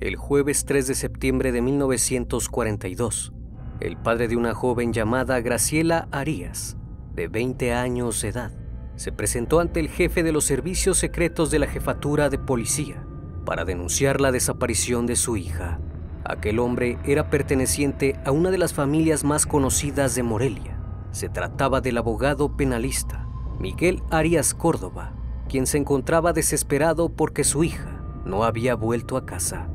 El jueves 3 de septiembre de 1942, el padre de una joven llamada Graciela Arias, de 20 años de edad, se presentó ante el jefe de los servicios secretos de la jefatura de policía para denunciar la desaparición de su hija. Aquel hombre era perteneciente a una de las familias más conocidas de Morelia. Se trataba del abogado penalista Miguel Arias Córdoba, quien se encontraba desesperado porque su hija no había vuelto a casa.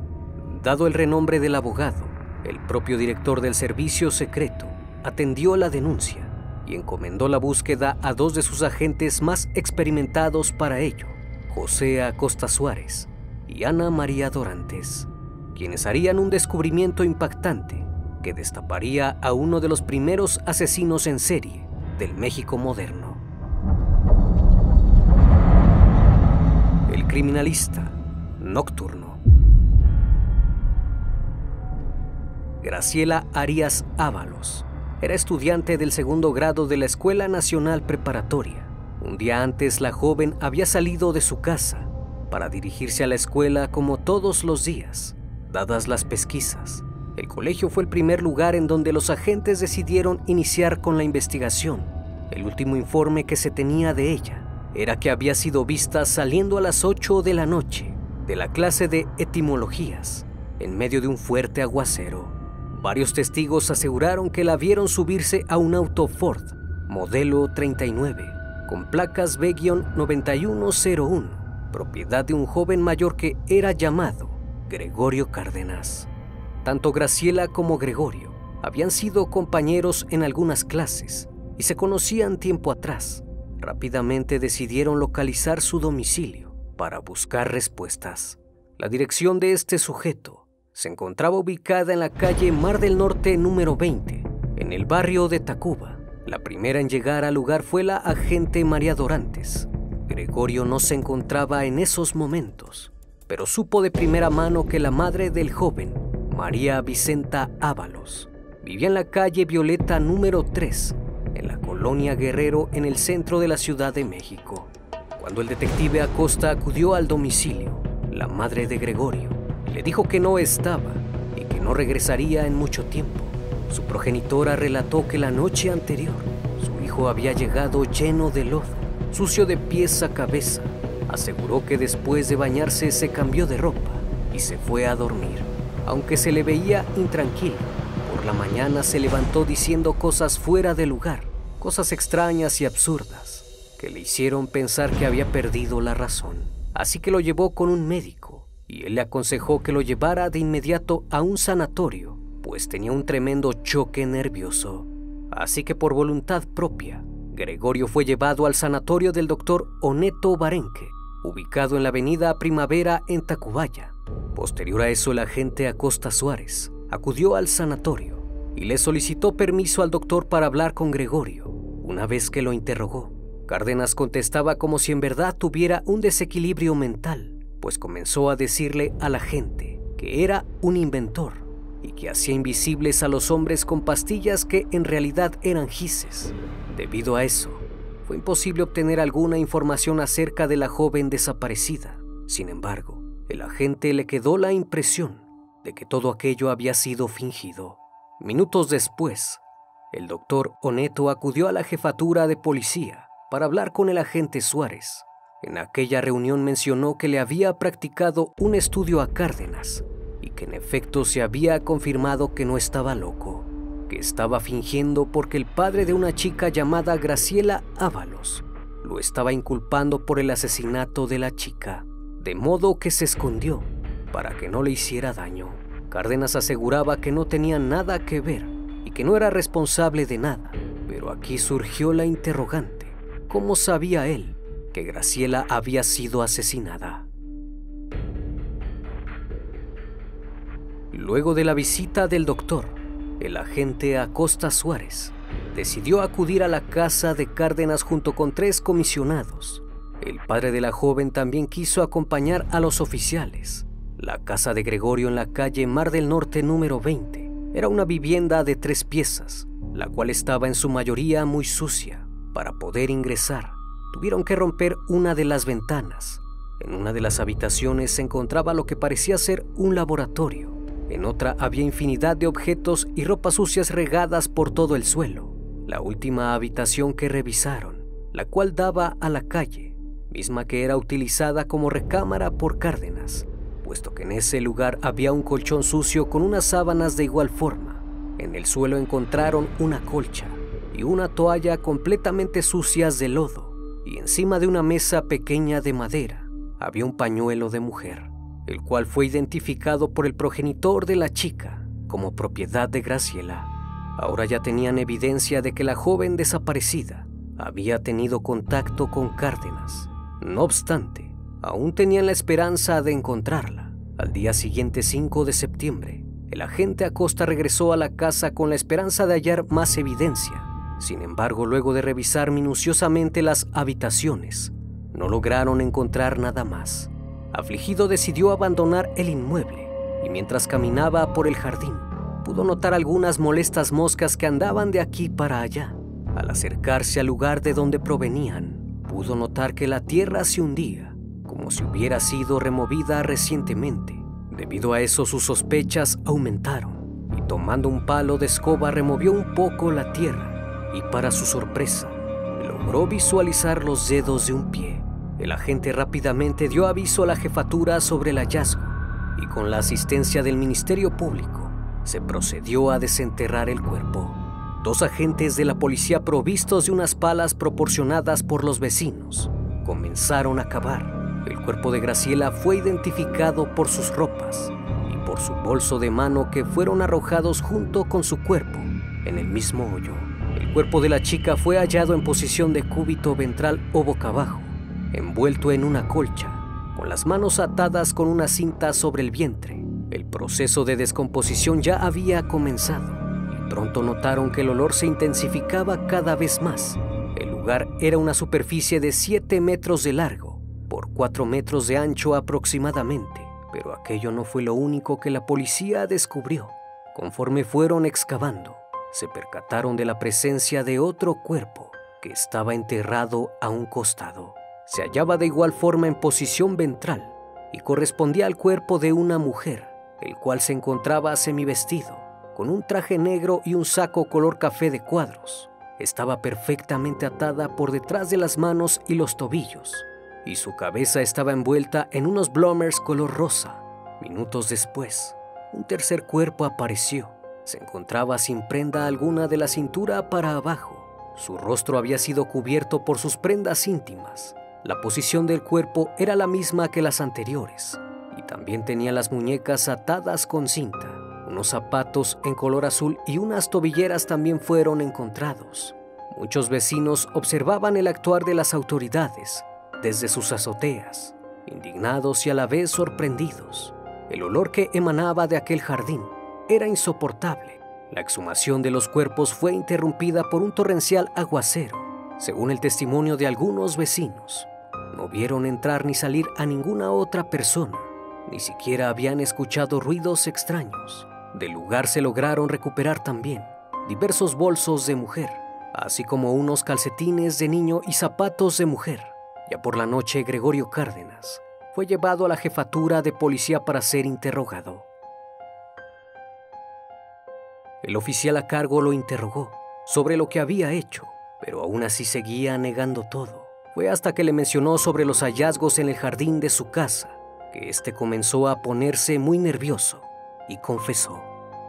Dado el renombre del abogado, el propio director del servicio secreto atendió la denuncia y encomendó la búsqueda a dos de sus agentes más experimentados para ello, José Acosta Suárez y Ana María Dorantes, quienes harían un descubrimiento impactante que destaparía a uno de los primeros asesinos en serie del México moderno. El criminalista nocturno. Graciela Arias Ábalos. Era estudiante del segundo grado de la Escuela Nacional Preparatoria. Un día antes la joven había salido de su casa para dirigirse a la escuela como todos los días. Dadas las pesquisas, el colegio fue el primer lugar en donde los agentes decidieron iniciar con la investigación. El último informe que se tenía de ella era que había sido vista saliendo a las 8 de la noche de la clase de etimologías en medio de un fuerte aguacero. Varios testigos aseguraron que la vieron subirse a un auto Ford, modelo 39, con placas B-9101, propiedad de un joven mayor que era llamado Gregorio Cárdenas. Tanto Graciela como Gregorio habían sido compañeros en algunas clases y se conocían tiempo atrás. Rápidamente decidieron localizar su domicilio para buscar respuestas. La dirección de este sujeto se encontraba ubicada en la calle Mar del Norte número 20, en el barrio de Tacuba. La primera en llegar al lugar fue la agente María Dorantes. Gregorio no se encontraba en esos momentos, pero supo de primera mano que la madre del joven, María Vicenta Ábalos, vivía en la calle Violeta número 3, en la colonia Guerrero en el centro de la Ciudad de México. Cuando el detective Acosta acudió al domicilio, la madre de Gregorio le dijo que no estaba y que no regresaría en mucho tiempo. Su progenitora relató que la noche anterior su hijo había llegado lleno de lodo, sucio de pies a cabeza. Aseguró que después de bañarse se cambió de ropa y se fue a dormir. Aunque se le veía intranquilo, por la mañana se levantó diciendo cosas fuera de lugar, cosas extrañas y absurdas, que le hicieron pensar que había perdido la razón. Así que lo llevó con un médico y él le aconsejó que lo llevara de inmediato a un sanatorio, pues tenía un tremendo choque nervioso. Así que por voluntad propia, Gregorio fue llevado al sanatorio del doctor Oneto Barenque, ubicado en la avenida Primavera en Tacubaya. Posterior a eso, el agente Acosta Suárez acudió al sanatorio y le solicitó permiso al doctor para hablar con Gregorio. Una vez que lo interrogó, Cárdenas contestaba como si en verdad tuviera un desequilibrio mental pues comenzó a decirle a la gente que era un inventor y que hacía invisibles a los hombres con pastillas que en realidad eran gises. Debido a eso, fue imposible obtener alguna información acerca de la joven desaparecida. Sin embargo, el agente le quedó la impresión de que todo aquello había sido fingido. Minutos después, el doctor Oneto acudió a la jefatura de policía para hablar con el agente Suárez en aquella reunión mencionó que le había practicado un estudio a Cárdenas y que en efecto se había confirmado que no estaba loco. que estaba fingiendo porque el padre de una chica llamada Graciela Ábalos lo estaba inculpando por el asesinato de la chica, de modo que se escondió para que no le hiciera daño. Cárdenas aseguraba que no tenía nada que ver y que no era responsable de nada, pero aquí surgió la interrogante. ¿Cómo sabía él que Graciela había sido asesinada? Luego de la visita del doctor, el agente Acosta Suárez decidió acudir a la casa de Cárdenas junto con tres comisionados. El padre de la joven también quiso acompañar a los oficiales. La casa de Gregorio en la calle Mar del Norte número 20 era una vivienda de tres piezas, la cual estaba en su mayoría muy sucia. Para poder ingresar, tuvieron que romper una de las ventanas. En una de las habitaciones se encontraba lo que parecía ser un laboratorio. En otra había infinidad de objetos y ropas sucias regadas por todo el suelo. La última habitación que revisaron, la cual daba a la calle, misma que era utilizada como recámara por Cárdenas, puesto que en ese lugar había un colchón sucio con unas sábanas de igual forma. En el suelo encontraron una colcha y una toalla completamente sucias de lodo, y encima de una mesa pequeña de madera había un pañuelo de mujer el cual fue identificado por el progenitor de la chica como propiedad de Graciela. Ahora ya tenían evidencia de que la joven desaparecida había tenido contacto con Cárdenas. No obstante, aún tenían la esperanza de encontrarla. Al día siguiente, 5 de septiembre, el agente Acosta regresó a la casa con la esperanza de hallar más evidencia. Sin embargo, luego de revisar minuciosamente las habitaciones, no lograron encontrar nada más. Afligido decidió abandonar el inmueble y mientras caminaba por el jardín pudo notar algunas molestas moscas que andaban de aquí para allá. Al acercarse al lugar de donde provenían, pudo notar que la tierra se hundía, como si hubiera sido removida recientemente. Debido a eso sus sospechas aumentaron y tomando un palo de escoba removió un poco la tierra y para su sorpresa logró visualizar los dedos de un pie. El agente rápidamente dio aviso a la jefatura sobre el hallazgo y con la asistencia del Ministerio Público se procedió a desenterrar el cuerpo. Dos agentes de la policía provistos de unas palas proporcionadas por los vecinos comenzaron a cavar. El cuerpo de Graciela fue identificado por sus ropas y por su bolso de mano que fueron arrojados junto con su cuerpo en el mismo hoyo. Cuerpo de la chica fue hallado en posición de cúbito ventral o boca abajo envuelto en una colcha, con las manos atadas con una cinta sobre el vientre. El proceso de descomposición ya había comenzado pronto notaron que el olor se intensificaba cada vez más. El lugar era una superficie de 7 metros de largo por 4 metros de ancho aproximadamente, pero aquello no fue lo único que la policía descubrió. Conforme fueron excavando, se percataron de la presencia de otro cuerpo que estaba enterrado a un costado se hallaba de igual forma en posición ventral y correspondía al cuerpo de una mujer, el cual se encontraba semivestido, con un traje negro y un saco color café de cuadros. Estaba perfectamente atada por detrás de las manos y los tobillos, y su cabeza estaba envuelta en unos bloomers color rosa. Minutos después, un tercer cuerpo apareció. Se encontraba sin prenda alguna de la cintura para abajo. Su rostro había sido cubierto por sus prendas íntimas la posición del cuerpo era la misma que las anteriores y también tenía las muñecas atadas con cinta. Unos zapatos en color azul y unas tobilleras también fueron encontrados. Muchos vecinos observaban el actuar de las autoridades desde sus azoteas, indignados y a la vez sorprendidos. El olor que emanaba de aquel jardín era insoportable. La exhumación de los cuerpos fue interrumpida por un torrencial aguacero, según el testimonio de algunos vecinos. No vieron entrar ni salir a ninguna otra persona, ni siquiera habían escuchado ruidos extraños. Del lugar se lograron recuperar también diversos bolsos de mujer, así como unos calcetines de niño y zapatos de mujer. Ya por la noche, Gregorio Cárdenas fue llevado a la jefatura de policía para ser interrogado. El oficial a cargo lo interrogó sobre lo que había hecho, pero aún así seguía negando todo. Fue hasta que le mencionó sobre los hallazgos en el jardín de su casa que éste comenzó a ponerse muy nervioso y confesó.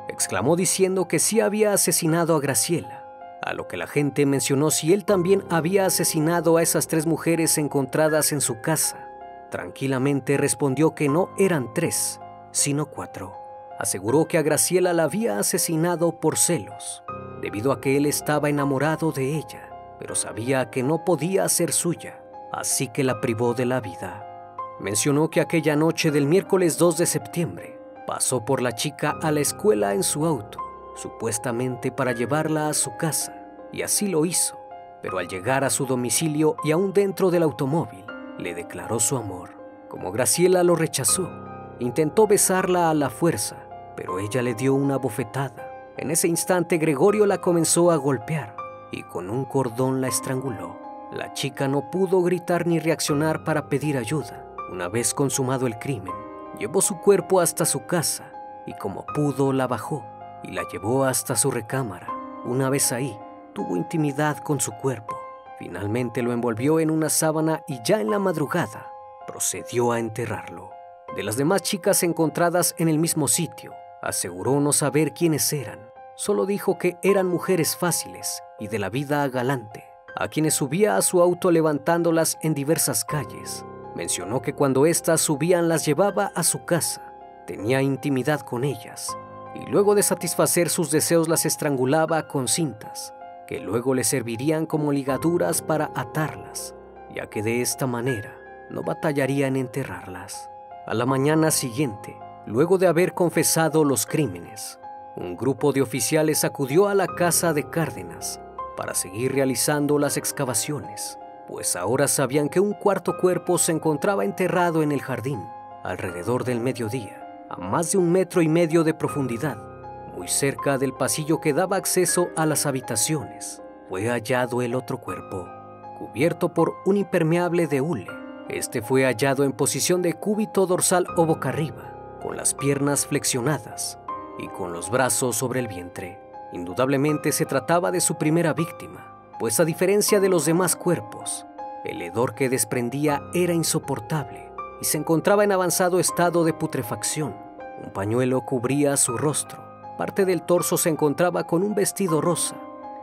exclamó diciendo que sí había asesinado a Graciela, a lo que la gente mencionó si él también había asesinado a esas tres mujeres encontradas en su casa. Tranquilamente respondió que no eran tres, sino cuatro. Aseguró que a Graciela la había asesinado por celos, debido a que él estaba enamorado de ella, pero sabía que no podía ser suya, así que la privó de la vida. Mencionó que aquella noche del miércoles 2 de septiembre pasó por la chica a la escuela en su auto, supuestamente para llevarla a su casa, y así lo hizo, pero al llegar a su domicilio y aún dentro del automóvil, le declaró su amor. Como Graciela lo rechazó, intentó besarla a la fuerza, pero ella le dio una bofetada. En ese instante Gregorio la comenzó a golpear y con un cordón la estranguló. La chica no pudo gritar ni reaccionar para pedir ayuda. Una vez consumado el crimen, llevó su cuerpo hasta su casa y como pudo la bajó y la llevó hasta su recámara. Una vez ahí, tuvo intimidad con su cuerpo. Finalmente lo envolvió en una sábana y ya en la madrugada procedió a enterrarlo. De las demás chicas encontradas en el mismo sitio, aseguró no saber quiénes eran. Solo dijo que eran mujeres fáciles y de la vida galante, a quienes subía a su auto levantándolas en diversas calles Mencionó que cuando éstas subían las llevaba a su casa, tenía intimidad con ellas y luego de satisfacer sus deseos las estrangulaba con cintas, que luego le servirían como ligaduras para atarlas, ya que de esta manera no batallaría en enterrarlas. A la mañana siguiente, luego de haber confesado los crímenes, un grupo de oficiales acudió a la casa de Cárdenas para seguir realizando las excavaciones pues ahora sabían que un cuarto cuerpo se encontraba enterrado en el jardín, alrededor del mediodía, a más de un metro y medio de profundidad, muy cerca del pasillo que daba acceso a las habitaciones. Fue hallado el otro cuerpo, cubierto por un impermeable de hule. Este fue hallado en posición de cúbito dorsal o boca arriba, con las piernas flexionadas y con los brazos sobre el vientre. Indudablemente se trataba de su primera víctima pues a diferencia de los demás cuerpos, el hedor que desprendía era insoportable y se encontraba en avanzado estado de putrefacción. Un pañuelo cubría su rostro, parte del torso se encontraba con un vestido rosa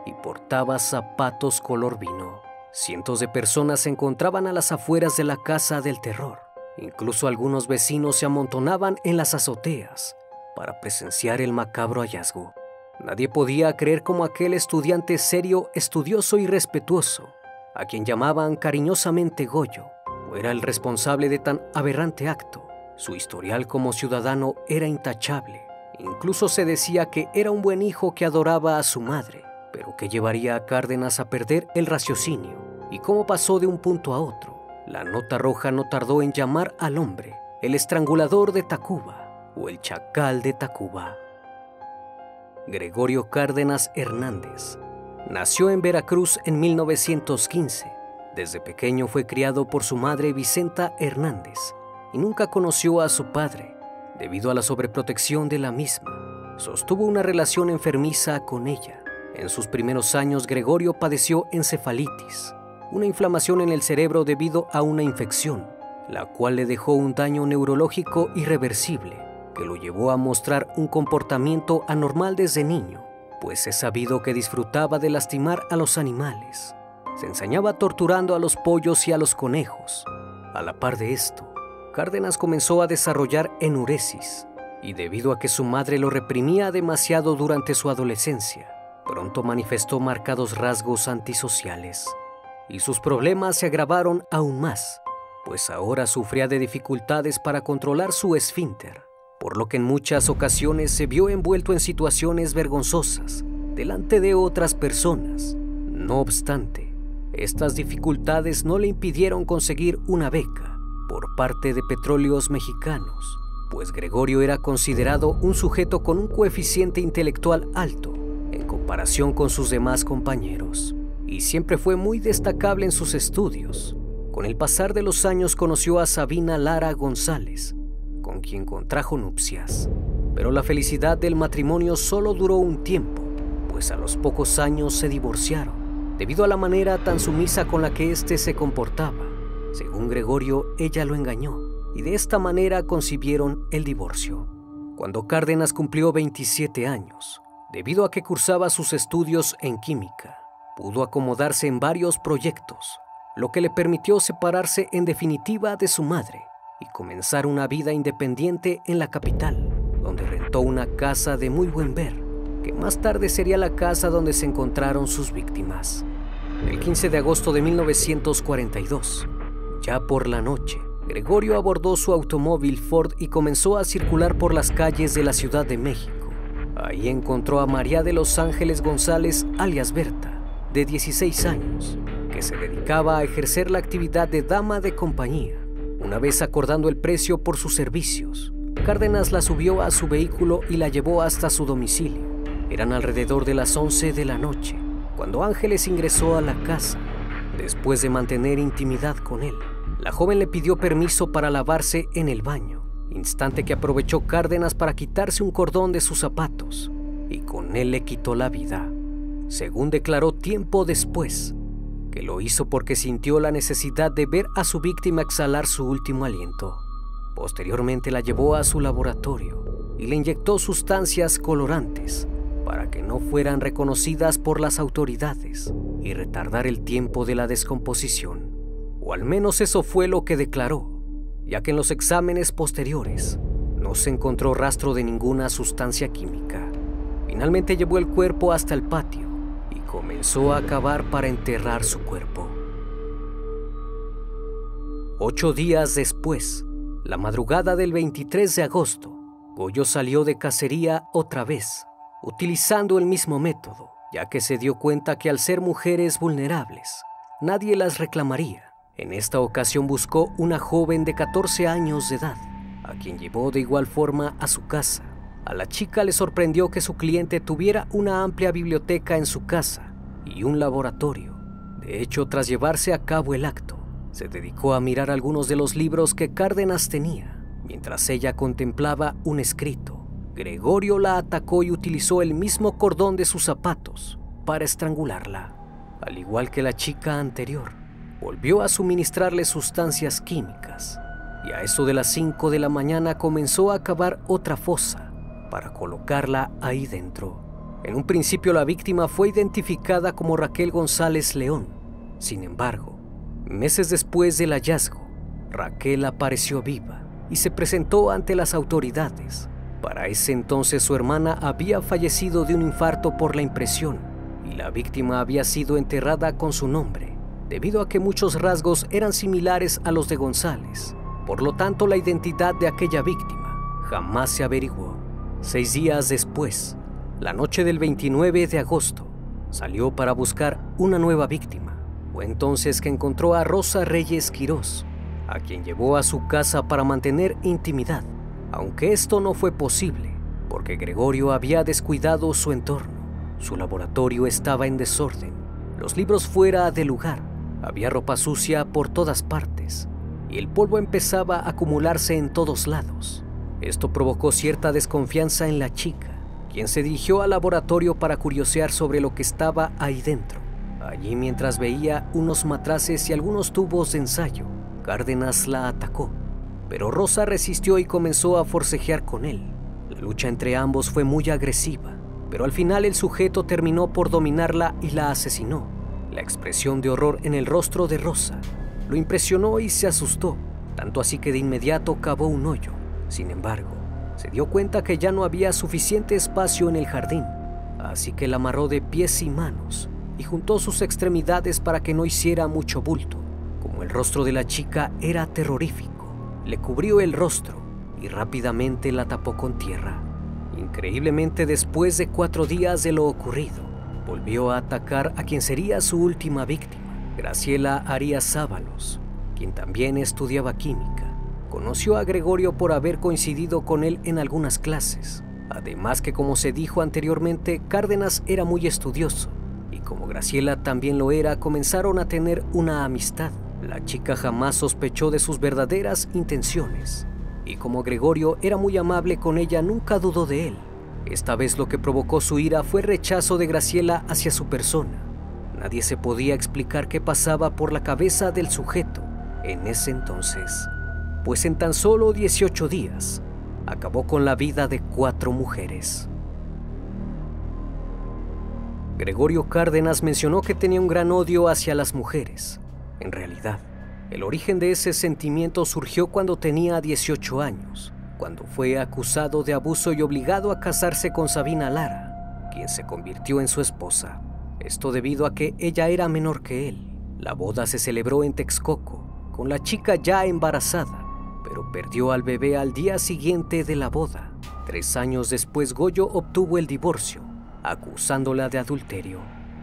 y portaba zapatos color vino. Cientos de personas se encontraban a las afueras de la casa del terror. Incluso algunos vecinos se amontonaban en las azoteas para presenciar el macabro hallazgo. Nadie podía creer como aquel estudiante serio, estudioso y respetuoso, a quien llamaban cariñosamente Goyo, era el responsable de tan aberrante acto. Su historial como ciudadano era intachable. Incluso se decía que era un buen hijo que adoraba a su madre, pero que llevaría a Cárdenas a perder el raciocinio. Y cómo pasó de un punto a otro. La nota roja no tardó en llamar al hombre el estrangulador de Tacuba o el chacal de Tacuba. Gregorio Cárdenas Hernández. Nació en Veracruz en 1915. Desde pequeño fue criado por su madre Vicenta Hernández y nunca conoció a su padre debido a la sobreprotección de la misma. Sostuvo una relación enfermiza con ella. En sus primeros años Gregorio padeció encefalitis, una inflamación en el cerebro debido a una infección, la cual le dejó un daño neurológico irreversible que lo llevó a mostrar un comportamiento anormal desde niño, pues es sabido que disfrutaba de lastimar a los animales. Se ensañaba torturando a los pollos y a los conejos. A la par de esto, Cárdenas comenzó a desarrollar enuresis, y debido a que su madre lo reprimía demasiado durante su adolescencia, pronto manifestó marcados rasgos antisociales. Y sus problemas se agravaron aún más, pues ahora sufría de dificultades para controlar su esfínter por lo que en muchas ocasiones se vio envuelto en situaciones vergonzosas delante de otras personas. No obstante, estas dificultades no le impidieron conseguir una beca por parte de Petróleos Mexicanos, pues Gregorio era considerado un sujeto con un coeficiente intelectual alto en comparación con sus demás compañeros, y siempre fue muy destacable en sus estudios. Con el pasar de los años conoció a Sabina Lara González, con quien contrajo nupcias. Pero la felicidad del matrimonio solo duró un tiempo, pues a los pocos años se divorciaron, debido a la manera tan sumisa con la que éste se comportaba. Según Gregorio, ella lo engañó, y de esta manera concibieron el divorcio. cuando Cárdenas cumplió 27 años, debido a que cursaba sus estudios en química. Pudo acomodarse en varios proyectos, lo que le permitió separarse en definitiva de su madre y comenzar una vida independiente en la capital, donde rentó una casa de muy buen ver, que más tarde sería la casa donde se encontraron sus víctimas. El 15 de agosto de 1942, ya por la noche, Gregorio abordó su automóvil Ford y comenzó a circular por las calles de la Ciudad de México. Ahí encontró a María de los Ángeles González, alias Berta, de 16 años, que se dedicaba a ejercer la actividad de dama de compañía. Una vez acordando el precio por sus servicios, Cárdenas la subió a su vehículo y la llevó hasta su domicilio. Eran alrededor de las 11 de la noche cuando Ángeles ingresó a la casa, después de mantener intimidad con él, la joven le pidió permiso para lavarse en el baño, instante que aprovechó Cárdenas para quitarse un cordón de sus zapatos y con él le quitó la vida. Según declaró tiempo después, que lo hizo porque sintió la necesidad de ver a su víctima exhalar su último aliento. Posteriormente la llevó a su laboratorio y le inyectó sustancias colorantes para que no fueran reconocidas por las autoridades y retardar el tiempo de la descomposición. O al menos eso fue lo que declaró, ya que en los exámenes posteriores no se encontró rastro de ninguna sustancia química. Finalmente llevó el cuerpo hasta el patio comenzó a cavar para enterrar su cuerpo. Ocho días después, la madrugada del 23 de agosto, Goyo salió de cacería otra vez utilizando el mismo método, ya que se dio cuenta que al ser mujeres vulnerables, nadie las reclamaría. En esta ocasión buscó una joven de 14 años de edad, a quien llevó de igual forma a su casa. A la chica le sorprendió que su cliente tuviera una amplia biblioteca en su casa y un laboratorio. De hecho, tras llevarse a cabo el acto, se dedicó a mirar algunos de los libros que Cárdenas tenía, mientras ella contemplaba un escrito Gregorio la atacó y utilizó el mismo cordón de sus zapatos para estrangularla. Al igual que la chica anterior, volvió a suministrarle sustancias químicas y a eso de las 5 de la mañana comenzó a cavar otra fosa para colocarla ahí dentro. En un principio la víctima fue identificada como Raquel González León. Sin embargo, meses después del hallazgo, Raquel apareció viva y se presentó ante las autoridades para ese entonces su hermana había fallecido de un infarto por la impresión y la víctima había sido enterrada con su nombre, debido a que muchos rasgos eran similares a los de González. Por lo tanto, la identidad de aquella víctima jamás se averiguó. Seis días después, la noche del 29 de agosto, salió para buscar una nueva víctima. Fue entonces que encontró a Rosa Reyes Quirós, a quien llevó a su casa para mantener intimidad aunque esto no fue posible, porque Gregorio había descuidado su entorno. Su laboratorio estaba en desorden, los libros fuera de lugar, había ropa sucia por todas partes y el polvo empezaba a acumularse en todos lados. Esto provocó cierta desconfianza en la chica, quien se dirigió al laboratorio para curiosear sobre lo que estaba ahí dentro. Allí mientras veía unos matraces y algunos tubos de ensayo, Cárdenas la atacó pero Rosa resistió y comenzó a forcejear con él. La lucha entre ambos fue muy agresiva, pero al final el sujeto terminó por dominarla y la asesinó. La expresión de horror en el rostro de Rosa lo impresionó y se asustó, tanto así que de inmediato cavó un hoyo. Sin embargo, se dio cuenta que ya no había suficiente espacio en el jardín, así que la amarró de pies y manos y juntó sus extremidades para que no hiciera mucho bulto. Como el rostro de la chica era terrorífico, le cubrió el rostro y rápidamente la tapó con tierra. Increíblemente después de cuatro días de lo ocurrido, volvió a atacar a quien sería su última víctima, Graciela Arias Sábalos, quien también estudiaba química. Conoció a Gregorio por haber coincidido con él en algunas clases. Además que como se dijo anteriormente, Cárdenas era muy estudioso y como Graciela también lo era, comenzaron a tener una amistad. La chica jamás sospechó de sus verdaderas intenciones, y como Gregorio era muy amable con ella, nunca dudó de él. Esta vez lo que provocó su ira fue rechazo de Graciela hacia su persona. Nadie se podía explicar qué pasaba por la cabeza del sujeto en ese entonces, pues en tan solo 18 días acabó con la vida de cuatro mujeres. Gregorio Cárdenas mencionó que tenía un gran odio hacia las mujeres. En realidad, el origen de ese sentimiento surgió cuando tenía 18 años, cuando fue acusado de abuso y obligado a casarse con Sabina Lara, quien se convirtió en su esposa. Esto debido a que ella era menor que él. La boda se celebró en Texcoco, con la chica ya embarazada, pero perdió al bebé al día siguiente de la boda. Tres años después Goyo obtuvo el divorcio acusándola de adulterio.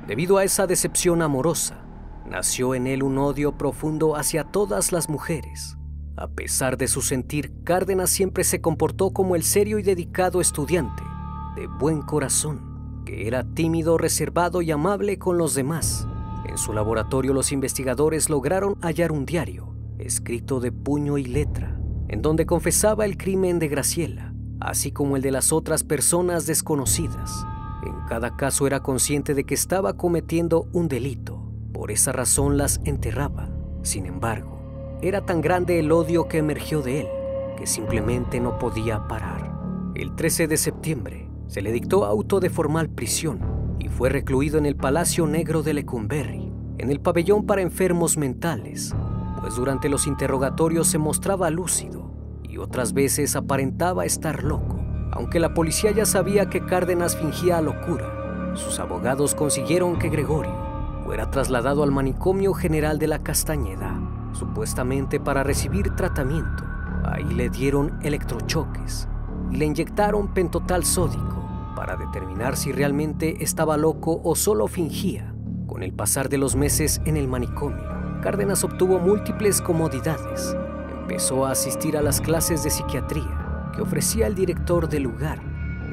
Debido a esa decepción amorosa, nació en él un odio profundo hacia todas las mujeres. A pesar de su sentir, Cárdenas siempre se comportó como el serio y dedicado estudiante, de buen corazón, que era tímido, reservado y amable con los demás. En su laboratorio los investigadores lograron hallar un diario, escrito de puño y letra, en donde confesaba el crimen de Graciela, así como el de las otras personas desconocidas. En cada caso era consciente de que estaba cometiendo un delito. Por esa razón las enterraba. Sin embargo, era tan grande el odio que emergió de él que simplemente no podía parar. El 13 de septiembre se le dictó auto de formal prisión y fue recluido en el Palacio Negro de Lecumberri, en el pabellón para enfermos mentales, pues durante los interrogatorios se mostraba lúcido y otras veces aparentaba estar loco. Aunque la policía ya sabía que Cárdenas fingía locura, sus abogados consiguieron que Gregorio fuera trasladado al manicomio general de la Castañeda, supuestamente para recibir tratamiento. Ahí le dieron electrochoques y le inyectaron pentotal sódico para determinar si realmente estaba loco o solo fingía. Con el pasar de los meses en el manicomio, Cárdenas obtuvo múltiples comodidades. Empezó a asistir a las clases de psiquiatría que ofrecía el director del lugar.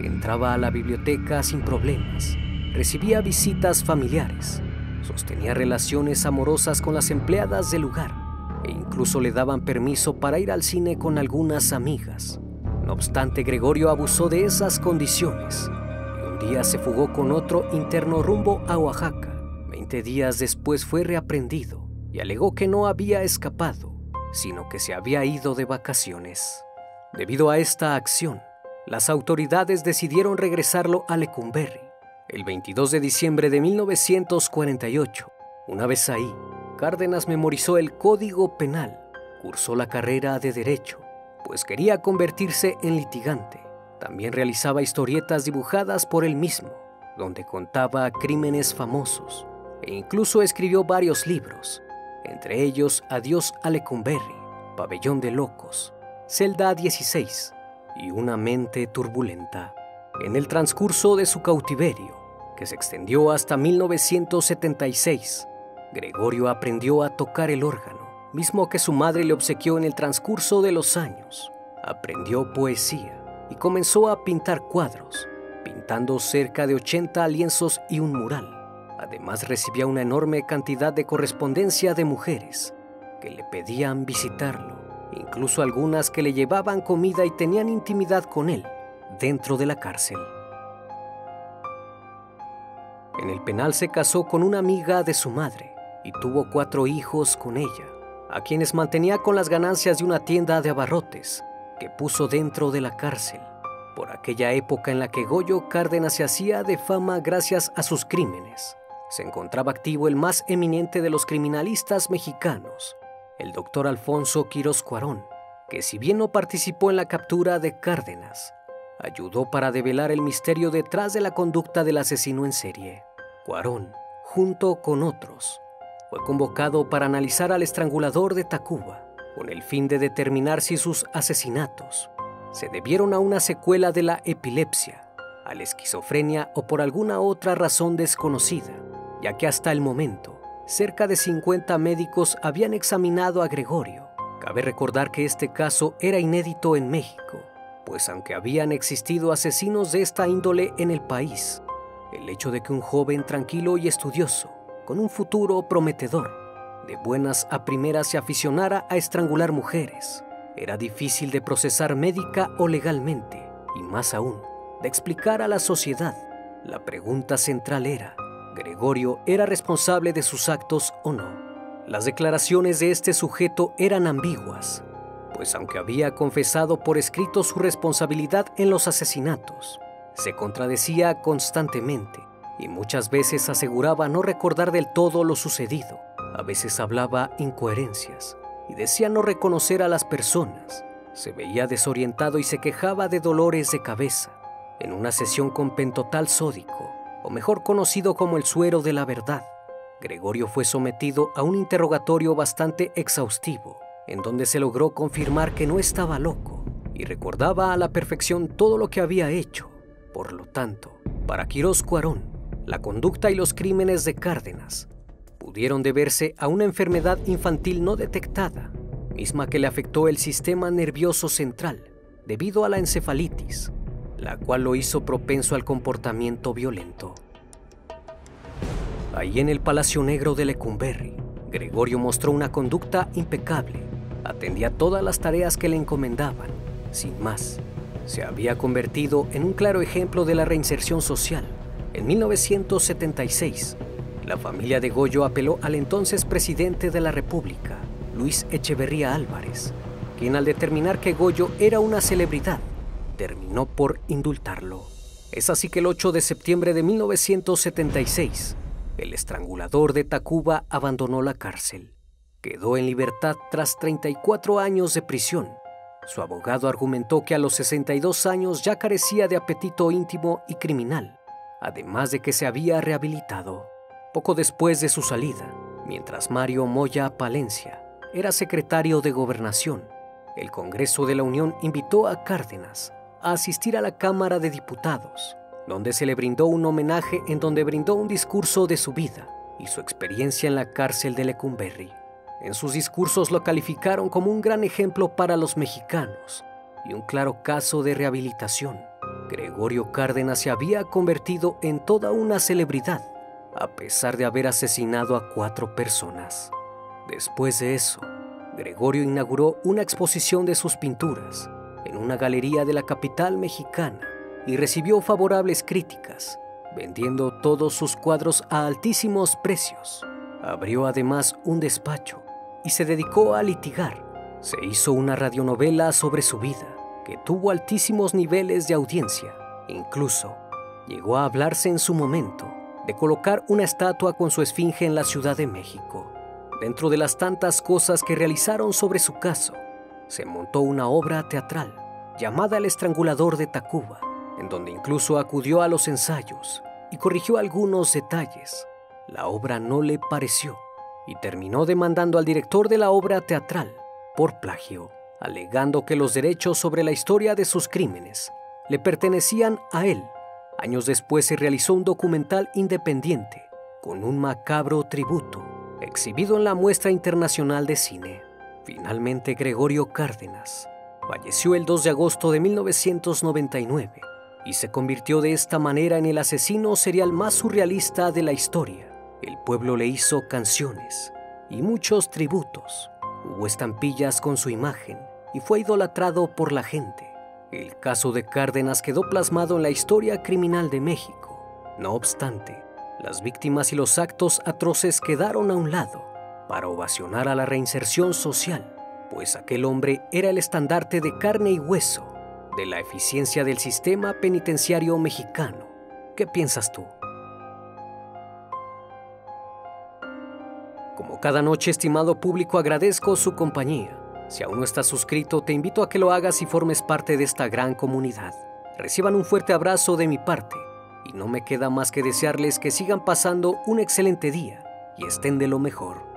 Entraba a la biblioteca sin problemas, recibía visitas familiares, sostenía relaciones amorosas con las empleadas del lugar e incluso le daban permiso para ir al cine con algunas amigas. No obstante, Gregorio abusó de esas condiciones y un día se fugó con otro interno rumbo a Oaxaca. Veinte días después fue reaprendido y alegó que no había escapado, sino que se había ido de vacaciones. Debido a esta acción, las autoridades decidieron regresarlo a Lecumberri el 22 de diciembre de 1948. Una vez ahí, Cárdenas memorizó el Código Penal, cursó la carrera de Derecho, pues quería convertirse en litigante. También realizaba historietas dibujadas por él mismo, donde contaba crímenes famosos, e incluso escribió varios libros, entre ellos Adiós a Lecumberri, Pabellón de Locos, Celda 16 y una mente turbulenta. En el transcurso de su cautiverio, que se extendió hasta 1976, Gregorio aprendió a tocar el órgano, mismo que su madre le obsequió en el transcurso de los años. Aprendió poesía y comenzó a pintar cuadros, pintando cerca de 80 lienzos y un mural. Además recibía una enorme cantidad de correspondencia de mujeres que le pedían visitarlo incluso algunas que le llevaban comida y tenían intimidad con él dentro de la cárcel. En el penal se casó con una amiga de su madre y tuvo cuatro hijos con ella, a quienes mantenía con las ganancias de una tienda de abarrotes que puso dentro de la cárcel, por aquella época en la que Goyo Cárdenas se hacía de fama gracias a sus crímenes. Se encontraba activo el más eminente de los criminalistas mexicanos, el doctor Alfonso Quirós Cuarón, que si bien no participó en la captura de Cárdenas, ayudó para develar el misterio detrás de la conducta del asesino en serie. Cuarón, junto con otros, fue convocado para analizar al estrangulador de Tacuba, con el fin de determinar si sus asesinatos se debieron a una secuela de la epilepsia, a la esquizofrenia o por alguna otra razón desconocida, ya que hasta el momento cerca de 50 médicos habían examinado a Gregorio. Cabe recordar que este caso era inédito en México, pues aunque habían existido asesinos de esta índole en el país, el hecho de que un joven tranquilo y estudioso, con un futuro prometedor, de buenas a primeras se aficionara a estrangular mujeres, era difícil de procesar médica o legalmente, y más aún, de explicar a la sociedad. La pregunta central era, Gregorio era responsable de sus actos o no. Las declaraciones de este sujeto eran ambiguas, pues aunque había confesado por escrito su responsabilidad en los asesinatos, se contradecía constantemente y muchas veces aseguraba no recordar del todo lo sucedido. A veces hablaba incoherencias y decía no reconocer a las personas. Se veía desorientado y se quejaba de dolores de cabeza. En una sesión con pentotal sódico, o mejor conocido como el suero de la verdad, Gregorio fue sometido a un interrogatorio bastante exhaustivo, en donde se logró confirmar que no estaba loco y recordaba a la perfección todo lo que había hecho. Por lo tanto, para Quirós Cuarón, la conducta y los crímenes de Cárdenas pudieron deberse a una enfermedad infantil no detectada, misma que le afectó el sistema nervioso central debido a la encefalitis, la cual lo hizo propenso al comportamiento violento. Ahí en el Palacio Negro de Lecumberri, Gregorio mostró una conducta impecable. Atendía todas las tareas que le encomendaban, sin más. Se había convertido en un claro ejemplo de la reinserción social. En 1976, la familia de Goyo apeló al entonces presidente de la República, Luis Echeverría Álvarez, quien al determinar que Goyo era una celebridad, terminó por indultarlo. Es así que el 8 de septiembre de 1976, el estrangulador de Tacuba abandonó la cárcel. Quedó en libertad tras 34 años de prisión. Su abogado argumentó que a los 62 años ya carecía de apetito íntimo y criminal, además de que se había rehabilitado. Poco después de su salida, mientras Mario Moya Palencia era secretario de Gobernación, el Congreso de la Unión invitó a Cárdenas asistir a la Cámara de Diputados donde se le brindó un homenaje en donde brindó un discurso de su vida y su experiencia en la cárcel de Lecumberri. En sus discursos lo calificaron como un gran ejemplo para los mexicanos y un claro caso de rehabilitación. Gregorio Cárdenas se había convertido en toda una celebridad, a pesar de haber asesinado a cuatro personas. Después de eso, Gregorio inauguró una exposición de sus pinturas en una galería de la capital mexicana y recibió favorables críticas, vendiendo todos sus cuadros a altísimos precios. Abrió además un despacho y se dedicó a litigar. Se hizo una radionovela sobre su vida, que tuvo altísimos niveles de audiencia. Incluso llegó a hablarse en su momento de colocar una estatua con su esfinge en la Ciudad de México. Dentro de las tantas cosas que realizaron sobre su caso, se montó una obra teatral llamada El Estrangulador de Tacuba, en donde incluso acudió a los ensayos y corrigió algunos detalles. La obra no le pareció y terminó demandando al director de la obra teatral por plagio, alegando que los derechos sobre la historia de sus crímenes le pertenecían a él. Años después se realizó un documental independiente con un macabro tributo exhibido en la Muestra Internacional de Cine. Finalmente Gregorio Cárdenas falleció el 2 de agosto de 1999 y se convirtió de esta manera en el asesino serial más surrealista de la historia. El pueblo le hizo canciones y muchos tributos. Hubo estampillas con su imagen y fue idolatrado por la gente. El caso de Cárdenas quedó plasmado en la historia criminal de México. No obstante, las víctimas y los actos atroces quedaron a un lado para ovacionar a la reinserción social, pues aquel hombre era el estandarte de carne y hueso de la eficiencia del sistema penitenciario mexicano. ¿Qué piensas tú? Como cada noche, estimado público, agradezco su compañía. Si aún no estás suscrito, te invito a que lo hagas y formes parte de esta gran comunidad. Reciban un fuerte abrazo de mi parte y no me queda más que desearles que sigan pasando un excelente día y estén de lo mejor.